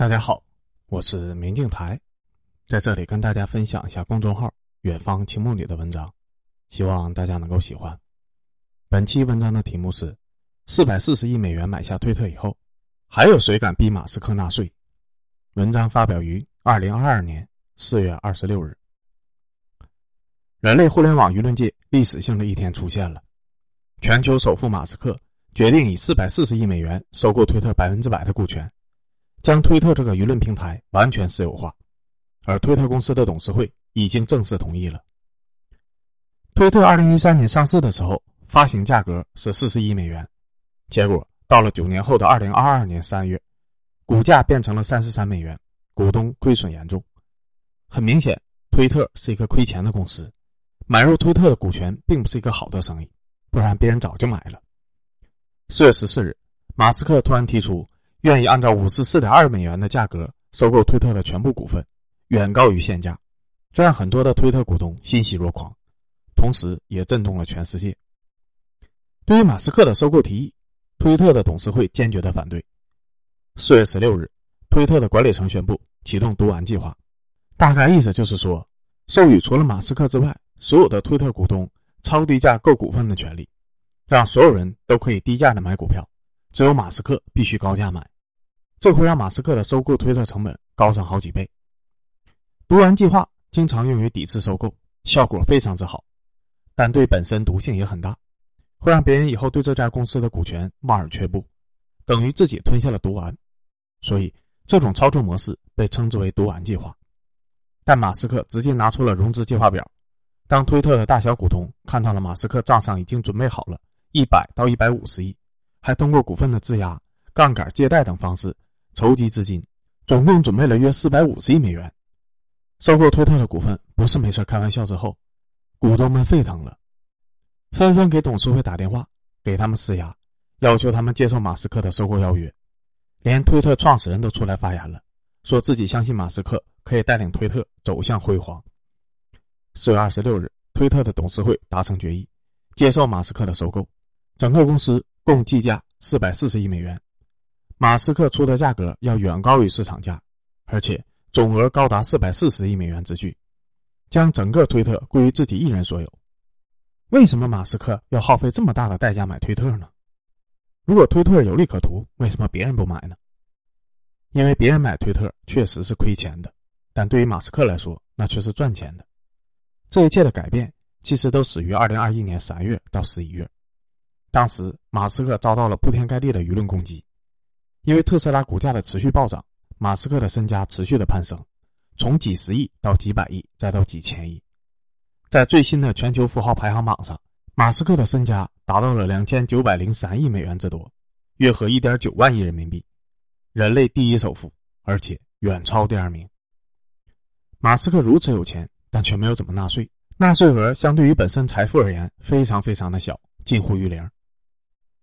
大家好，我是明镜台，在这里跟大家分享一下公众号“远方青木”里的文章，希望大家能够喜欢。本期文章的题目是：四百四十亿美元买下推特以后，还有谁敢逼马斯克纳税？文章发表于二零二二年四月二十六日。人类互联网舆论界历史性的一天出现了，全球首富马斯克决定以四百四十亿美元收购推特百分之百的股权。将推特这个舆论平台完全私有化，而推特公司的董事会已经正式同意了。推特二零一三年上市的时候，发行价格是四十亿美元，结果到了九年后的二零二二年三月，股价变成了三十三美元，股东亏损严重。很明显，推特是一个亏钱的公司，买入推特的股权并不是一个好的生意，不然别人早就买了。四月十四日，马斯克突然提出。愿意按照五十四点二美元的价格收购推特的全部股份，远高于现价，这让很多的推特股东欣喜若狂，同时也震动了全世界。对于马斯克的收购提议，推特的董事会坚决的反对。四月十六日，推特的管理层宣布启动“毒丸计划”，大概意思就是说，授予除了马斯克之外所有的推特股东超低价购股份的权利，让所有人都可以低价的买股票。只有马斯克必须高价买，这会让马斯克的收购推特成本高上好几倍。毒丸计划经常用于抵制收购，效果非常之好，但对本身毒性也很大，会让别人以后对这家公司的股权望而却步，等于自己吞下了毒丸。所以这种操作模式被称之为毒丸计划。但马斯克直接拿出了融资计划表，当推特的大小股东看到了马斯克账上已经准备好了一百到一百五十亿。还通过股份的质押、杠杆借贷等方式筹集资金，总共准备了约四百五十亿美元收购推特的股份，不是没事开玩笑。之后，股东们沸腾了，纷纷给董事会打电话，给他们施压，要求他们接受马斯克的收购邀约。连推特创始人都出来发言了，说自己相信马斯克可以带领推特走向辉煌。四月二十六日，推特的董事会达成决议，接受马斯克的收购，整个公司。共计价四百四十亿美元，马斯克出的价格要远高于市场价，而且总额高达四百四十亿美元之巨，将整个推特归于自己一人所有。为什么马斯克要耗费这么大的代价买推特呢？如果推特有利可图，为什么别人不买呢？因为别人买推特确实是亏钱的，但对于马斯克来说，那却是赚钱的。这一切的改变其实都始于二零二一年三月到十一月。当时，马斯克遭到了铺天盖地的舆论攻击，因为特斯拉股价的持续暴涨，马斯克的身家持续的攀升，从几十亿到几百亿，再到几千亿。在最新的全球富豪排行榜上，马斯克的身家达到了两千九百零三亿美元之多，约合一点九万亿人民币，人类第一首富，而且远超第二名。马斯克如此有钱，但却没有怎么纳税，纳税额相对于本身财富而言，非常非常的小，近乎于零。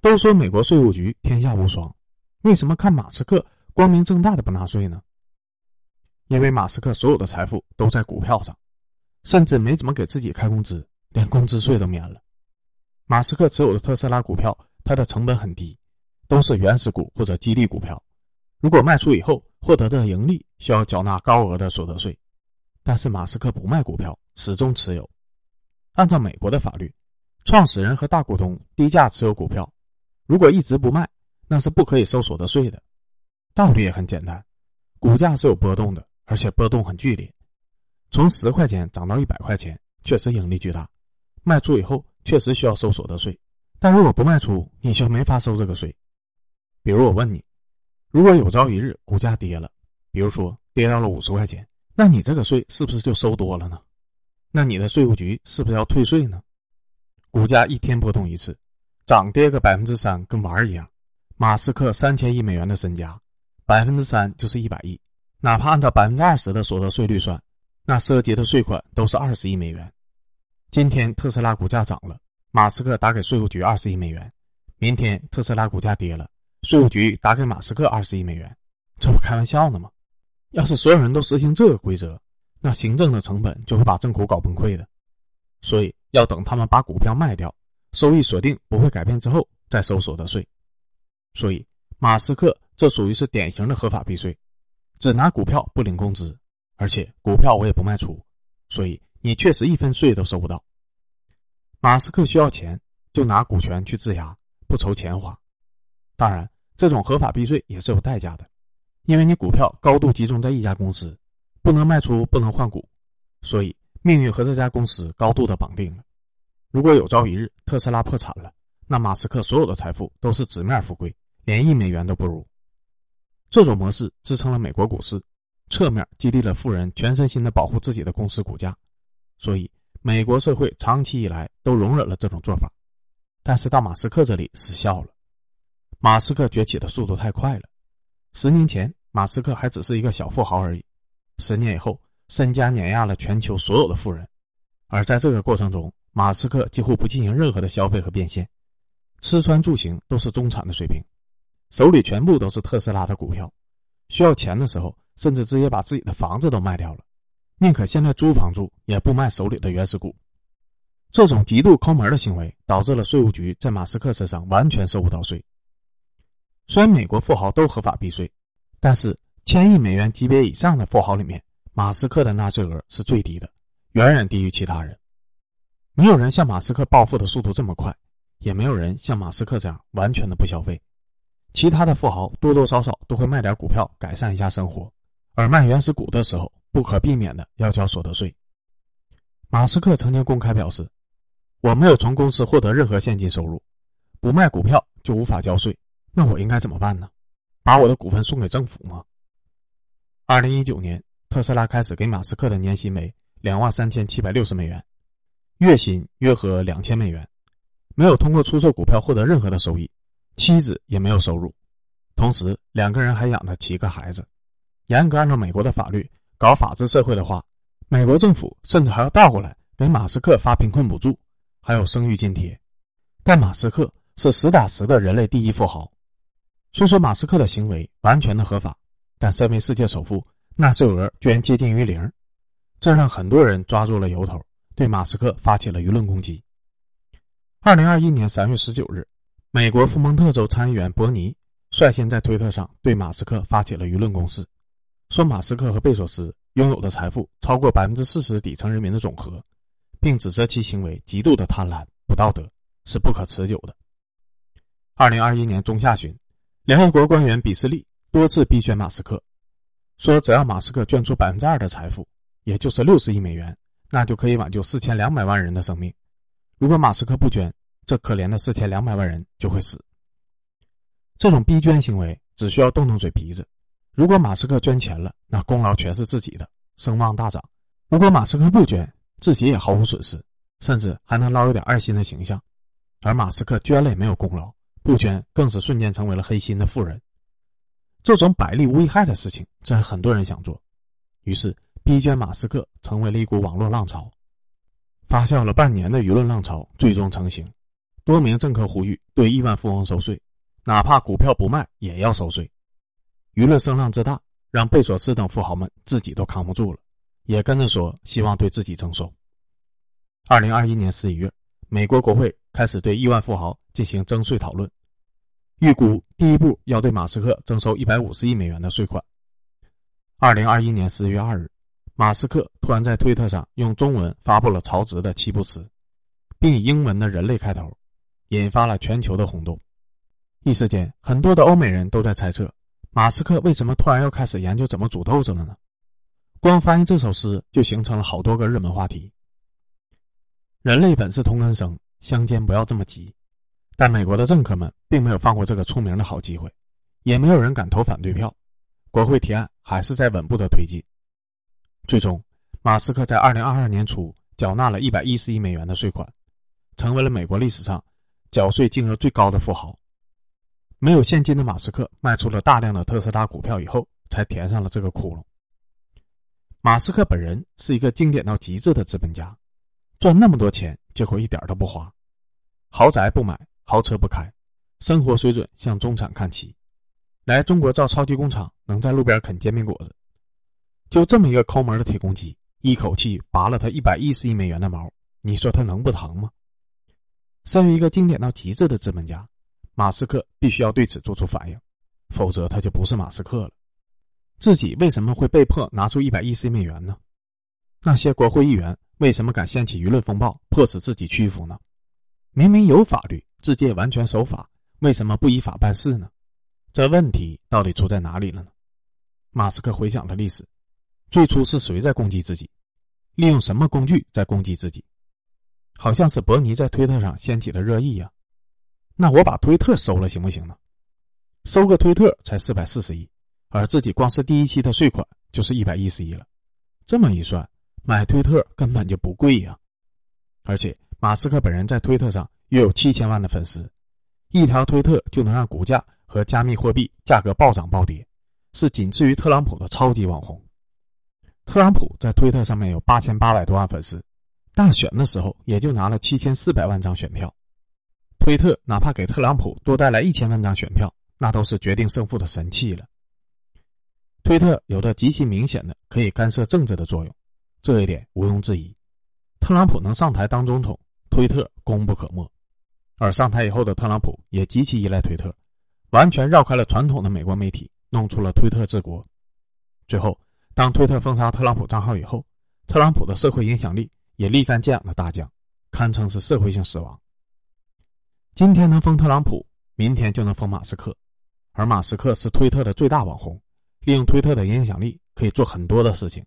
都说美国税务局天下无双，为什么看马斯克光明正大的不纳税呢？因为马斯克所有的财富都在股票上，甚至没怎么给自己开工资，连工资税都免了。马斯克持有的特斯拉股票，它的成本很低，都是原始股或者激励股票。如果卖出以后获得的盈利，需要缴纳高额的所得税。但是马斯克不卖股票，始终持有。按照美国的法律，创始人和大股东低价持有股票。如果一直不卖，那是不可以收所得税的。道理也很简单，股价是有波动的，而且波动很剧烈，从十块钱涨到一百块钱，确实盈利巨大。卖出以后确实需要收所得税，但如果不卖出，你就没法收这个税。比如我问你，如果有朝一日股价跌了，比如说跌到了五十块钱，那你这个税是不是就收多了呢？那你的税务局是不是要退税呢？股价一天波动一次。涨跌个百分之三，跟玩儿一样。马斯克三千亿美元的身家，百分之三就是一百亿。哪怕按照百分之二十的所得税率算，那涉及的税款都是二十亿美元。今天特斯拉股价涨了，马斯克打给税务局二十亿美元；明天特斯拉股价跌了，税务局打给马斯克二十亿美元。这不开玩笑呢吗？要是所有人都实行这个规则，那行政的成本就会把政府搞崩溃的。所以要等他们把股票卖掉。收益锁定不会改变之后再收所得税，所以马斯克这属于是典型的合法避税。只拿股票不领工资，而且股票我也不卖出，所以你确实一分税都收不到。马斯克需要钱，就拿股权去质押，不愁钱花。当然，这种合法避税也是有代价的，因为你股票高度集中在一家公司，不能卖出，不能换股，所以命运和这家公司高度的绑定了。如果有朝一日特斯拉破产了，那马斯克所有的财富都是纸面富贵，连一美元都不如。这种模式支撑了美国股市，侧面激励了富人全身心的保护自己的公司股价，所以美国社会长期以来都容忍了这种做法。但是到马斯克这里失效了，马斯克崛起的速度太快了。十年前，马斯克还只是一个小富豪而已，十年以后，身家碾压了全球所有的富人。而在这个过程中，马斯克几乎不进行任何的消费和变现，吃穿住行都是中产的水平。手里全部都是特斯拉的股票，需要钱的时候，甚至直接把自己的房子都卖掉了，宁可现在租房住，也不卖手里的原始股。这种极度抠门的行为，导致了税务局在马斯克身上完全收不到税。虽然美国富豪都合法避税，但是千亿美元级别以上的富豪里面，马斯克的纳税额是最低的，远远低于其他人。没有人像马斯克暴富的速度这么快，也没有人像马斯克这样完全的不消费。其他的富豪多多少少都会卖点股票改善一下生活，而卖原始股的时候不可避免的要交所得税。马斯克曾经公开表示：“我没有从公司获得任何现金收入，不卖股票就无法交税。那我应该怎么办呢？把我的股份送给政府吗？”二零一九年，特斯拉开始给马斯克的年薪为两万三千七百六十美元，月薪约合两千美元，没有通过出售股票获得任何的收益。妻子也没有收入，同时两个人还养着七个孩子。严格按照美国的法律，搞法治社会的话，美国政府甚至还要倒过来给马斯克发贫困补助，还有生育津贴。但马斯克是实打实的人类第一富豪。虽说马斯克的行为完全的合法，但身为世界首富，纳税额居然接近于零，这让很多人抓住了由头，对马斯克发起了舆论攻击。二零二一年三月十九日。美国福蒙特州参议员伯尼率先在推特上对马斯克发起了舆论攻势，说马斯克和贝索斯拥有的财富超过百分之四十底层人民的总和，并指责其行为极度的贪婪、不道德，是不可持久的。二零二一年中下旬，联合国官员比斯利多次逼捐马斯克，说只要马斯克捐出百分之二的财富，也就是六十亿美元，那就可以挽救四千两百万人的生命。如果马斯克不捐，这可怜的四千两百万人就会死。这种逼捐行为只需要动动嘴皮子。如果马斯克捐钱了，那功劳全是自己的，声望大涨；如果马斯克不捐，自己也毫无损失，甚至还能捞一点爱心的形象。而马斯克捐了也没有功劳，不捐更是瞬间成为了黑心的富人。这种百利无一害的事情，自然很多人想做，于是逼捐马斯克成为了一股网络浪潮，发酵了半年的舆论浪潮最终成型。多名政客呼吁对亿万富翁收税，哪怕股票不卖也要收税。舆论声浪之大，让贝索斯等富豪们自己都扛不住了，也跟着说希望对自己征收。二零二一年十一月，美国国会开始对亿万富豪进行征税讨论，预估第一步要对马斯克征收一百五十亿美元的税款。二零二一年十月二日，马斯克突然在推特上用中文发布了曹植的七步诗，并以英文的“人类”开头。引发了全球的轰动，一时间，很多的欧美人都在猜测，马斯克为什么突然要开始研究怎么煮豆子了呢？光翻译这首诗就形成了好多个热门话题。人类本是同根生，相煎不要这么急。但美国的政客们并没有放过这个出名的好机会，也没有人敢投反对票，国会提案还是在稳步的推进。最终，马斯克在二零二二年初缴纳了一百一十亿美元的税款，成为了美国历史上。缴税金额最高的富豪，没有现金的马斯克卖出了大量的特斯拉股票以后，才填上了这个窟窿。马斯克本人是一个经典到极致的资本家，赚那么多钱，结果一点都不花，豪宅不买，豪车不开，生活水准向中产看齐。来中国造超级工厂，能在路边啃煎饼果子。就这么一个抠门的铁公鸡，一口气拔了他一百一十亿美元的毛，你说他能不疼吗？身为一个经典到极致的资本家，马斯克必须要对此做出反应，否则他就不是马斯克了。自己为什么会被迫拿出一百一十亿美元呢？那些国会议员为什么敢掀起舆论风暴，迫使自己屈服呢？明明有法律，自己也完全守法，为什么不依法办事呢？这问题到底出在哪里了呢？马斯克回想了历史，最初是谁在攻击自己？利用什么工具在攻击自己？好像是伯尼在推特上掀起了热议呀。那我把推特收了行不行呢？收个推特才四百四十亿，而自己光是第一期的税款就是一百一十亿了。这么一算，买推特根本就不贵呀。而且马斯克本人在推特上约有七千万的粉丝，一条推特就能让股价和加密货币价格暴涨暴跌，是仅次于特朗普的超级网红。特朗普在推特上面有八千八百多万粉丝，大选的时候也就拿了七千四百万张选票。推特哪怕给特朗普多带来一千万张选票，那都是决定胜负的神器了。推特有着极其明显的可以干涉政治的作用，这一点毋庸置疑。特朗普能上台当总统，推特功不可没。而上台以后的特朗普也极其依赖推特，完全绕开了传统的美国媒体，弄出了推特治国。最后，当推特封杀特朗普账号以后，特朗普的社会影响力也立竿见影的大降，堪称是社会性死亡。今天能封特朗普，明天就能封马斯克，而马斯克是推特的最大网红，利用推特的影响力可以做很多的事情。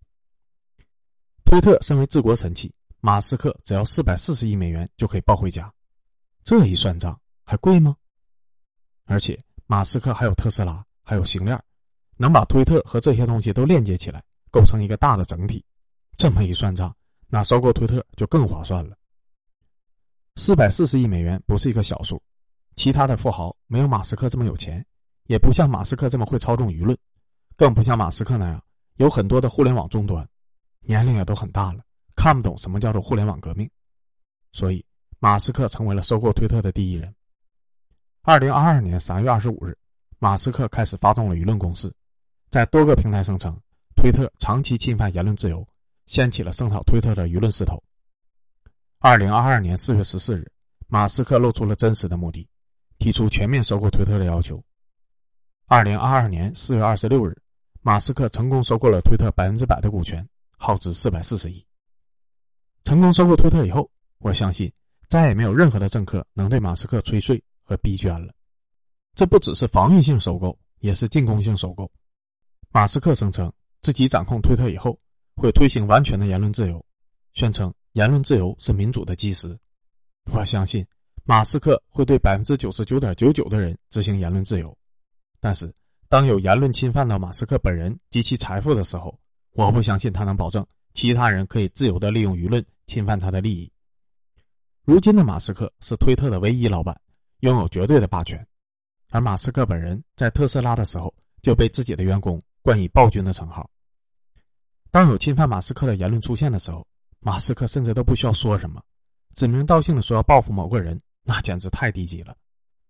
推特身为治国神器，马斯克只要四百四十亿美元就可以抱回家，这一算账还贵吗？而且马斯克还有特斯拉，还有星链，能把推特和这些东西都链接起来，构成一个大的整体。这么一算账，那收购推特就更划算了。四百四十亿美元不是一个小数，其他的富豪没有马斯克这么有钱，也不像马斯克这么会操纵舆论，更不像马斯克那样有很多的互联网终端，年龄也都很大了，看不懂什么叫做互联网革命，所以马斯克成为了收购推特的第一人。二零二二年三月二十五日，马斯克开始发动了舆论攻势，在多个平台声称推特长期侵犯言论自由，掀起了声讨推特的舆论势头。二零二二年四月十四日，马斯克露出了真实的目的，提出全面收购推特的要求。二零二二年四月二十六日，马斯克成功收购了推特百分之百的股权，耗资四百四十亿。成功收购推特以后，我相信再也没有任何的政客能对马斯克催税和逼捐了。这不只是防御性收购，也是进攻性收购。马斯克声称自己掌控推特以后，会推行完全的言论自由，宣称。言论自由是民主的基石，我相信马斯克会对百分之九十九点九九的人执行言论自由。但是，当有言论侵犯到马斯克本人及其财富的时候，我不相信他能保证其他人可以自由的利用舆论侵犯他的利益。如今的马斯克是推特的唯一老板，拥有绝对的霸权，而马斯克本人在特斯拉的时候就被自己的员工冠以暴君的称号。当有侵犯马斯克的言论出现的时候，马斯克甚至都不需要说什么，指名道姓的说要报复某个人，那简直太低级了。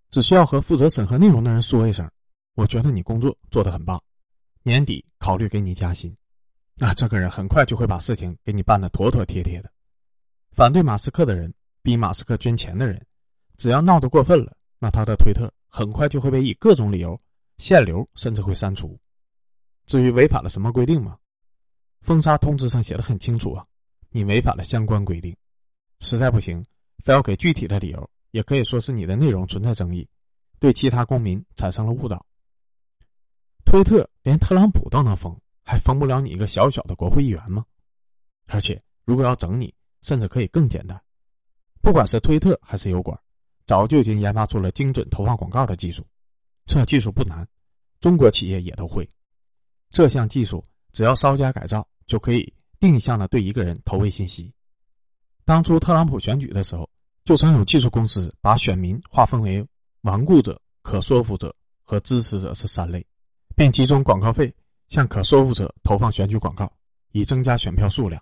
只需要和负责审核内容的人说一声：“我觉得你工作做得很棒，年底考虑给你加薪。”那这个人很快就会把事情给你办得妥妥帖帖的。反对马斯克的人，逼马斯克捐钱的人，只要闹得过分了，那他的推特很快就会被以各种理由限流，甚至会删除。至于违反了什么规定吗？封杀通知上写的很清楚啊。你违反了相关规定，实在不行，非要给具体的理由，也可以说是你的内容存在争议，对其他公民产生了误导。推特连特朗普都能封，还封不了你一个小小的国会议员吗？而且，如果要整你，甚至可以更简单。不管是推特还是油管，早就已经研发出了精准投放广告的技术，这技术不难，中国企业也都会。这项技术只要稍加改造，就可以。定向的对一个人投喂信息。当初特朗普选举的时候，就曾有技术公司把选民划分为顽固者、可说服者和支持者是三类，并集中广告费向可说服者投放选举广告，以增加选票数量。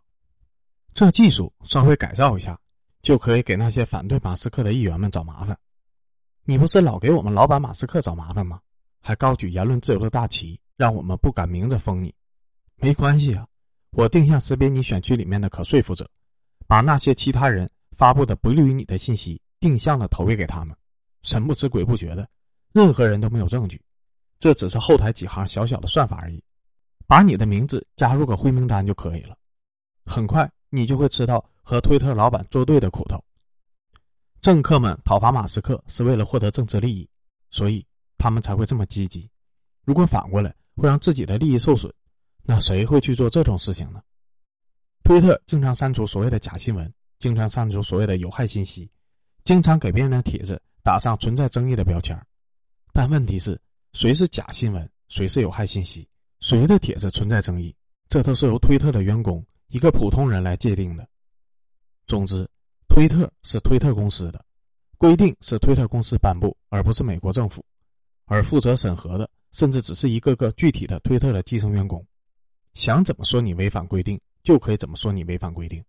这技术稍微改造一下，就可以给那些反对马斯克的议员们找麻烦。你不是老给我们老板马斯克找麻烦吗？还高举言论自由的大旗，让我们不敢明着封你。没关系啊。我定向识别你选区里面的可说服者，把那些其他人发布的不利于你的信息定向的投喂给他们，神不知鬼不觉的，任何人都没有证据，这只是后台几行小小的算法而已。把你的名字加入个灰名单就可以了。很快，你就会吃到和推特老板作对的苦头。政客们讨伐马斯克是为了获得政治利益，所以他们才会这么积极。如果反过来会让自己的利益受损，那谁会去做这种事情呢？推特经常删除所谓的假新闻，经常删除所谓的有害信息，经常给别人的帖子打上存在争议的标签。但问题是，谁是假新闻，谁是有害信息，谁的帖子存在争议，这都是由推特的员工一个普通人来界定的。总之。推特是推特公司的规定，是推特公司颁布，而不是美国政府。而负责审核的，甚至只是一个个具体的推特的基层员工。想怎么说你违反规定，就可以怎么说你违反规定。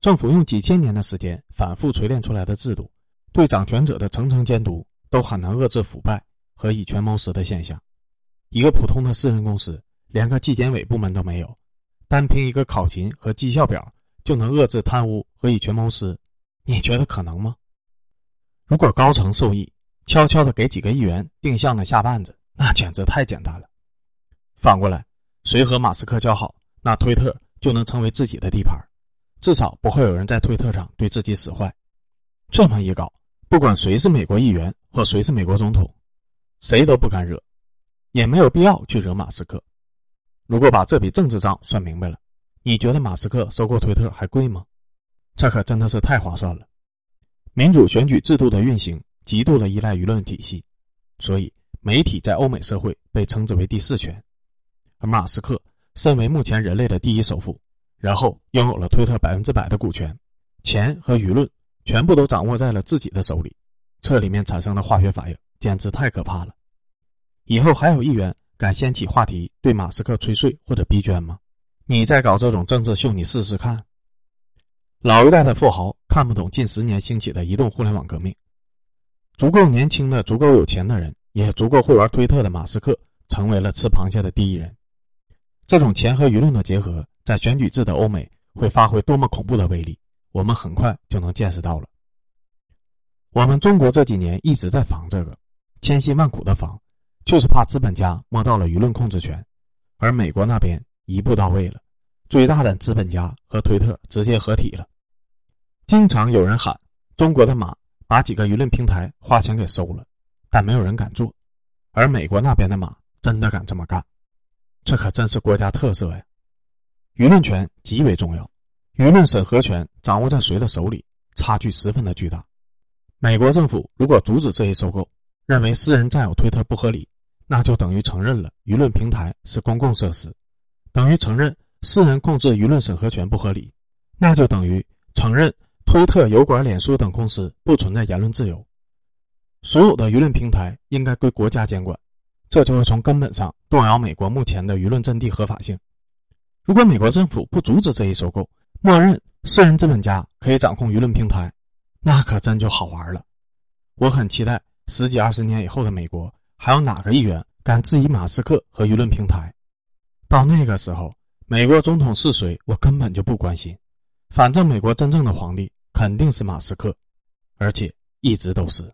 政府用几千年的时间反复锤炼出来的制度，对掌权者的层层监督，都很难遏制腐败和以权谋私的现象。一个普通的私人公司，连个纪检委部门都没有，单凭一个考勤和绩效表。就能遏制贪污和以权谋私，你觉得可能吗？如果高层受益，悄悄的给几个议员定向的下绊子，那简直太简单了。反过来，谁和马斯克交好，那推特就能成为自己的地盘，至少不会有人在推特上对自己使坏。这么一搞，不管谁是美国议员或谁是美国总统，谁都不敢惹，也没有必要去惹马斯克。如果把这笔政治账算明白了。你觉得马斯克收购推特还贵吗？这可真的是太划算了。民主选举制度的运行极度的依赖舆论体系，所以媒体在欧美社会被称之为第四权。而马斯克身为目前人类的第一首富，然后拥有了推特百分之百的股权，钱和舆论全部都掌握在了自己的手里，这里面产生的化学反应简直太可怕了。以后还有议员敢掀起话题对马斯克催税或者逼捐吗？你再搞这种政治秀，你试试看。老一代的富豪看不懂近十年兴起的移动互联网革命，足够年轻的、足够有钱的人，也足够会玩推特的马斯克，成为了吃螃蟹的第一人。这种钱和舆论的结合，在选举制的欧美会发挥多么恐怖的威力，我们很快就能见识到了。我们中国这几年一直在防这个，千辛万苦的防，就是怕资本家摸到了舆论控制权，而美国那边。一步到位了，最大的资本家和推特直接合体了。经常有人喊中国的马把几个舆论平台花钱给收了，但没有人敢做。而美国那边的马真的敢这么干，这可真是国家特色呀！舆论权极为重要，舆论审核权掌握在谁的手里，差距十分的巨大。美国政府如果阻止这一收购，认为私人占有推特不合理，那就等于承认了舆论平台是公共设施。等于承认私人控制舆论审核权不合理，那就等于承认推特、油管、脸书等公司不存在言论自由。所有的舆论平台应该归国家监管，这就会从根本上动摇美国目前的舆论阵地合法性。如果美国政府不阻止这一收购，默认私人资本家可以掌控舆论平台，那可真就好玩了。我很期待十几二十年以后的美国，还有哪个议员敢质疑马斯克和舆论平台？到那个时候，美国总统是谁，我根本就不关心。反正美国真正的皇帝肯定是马斯克，而且一直都是。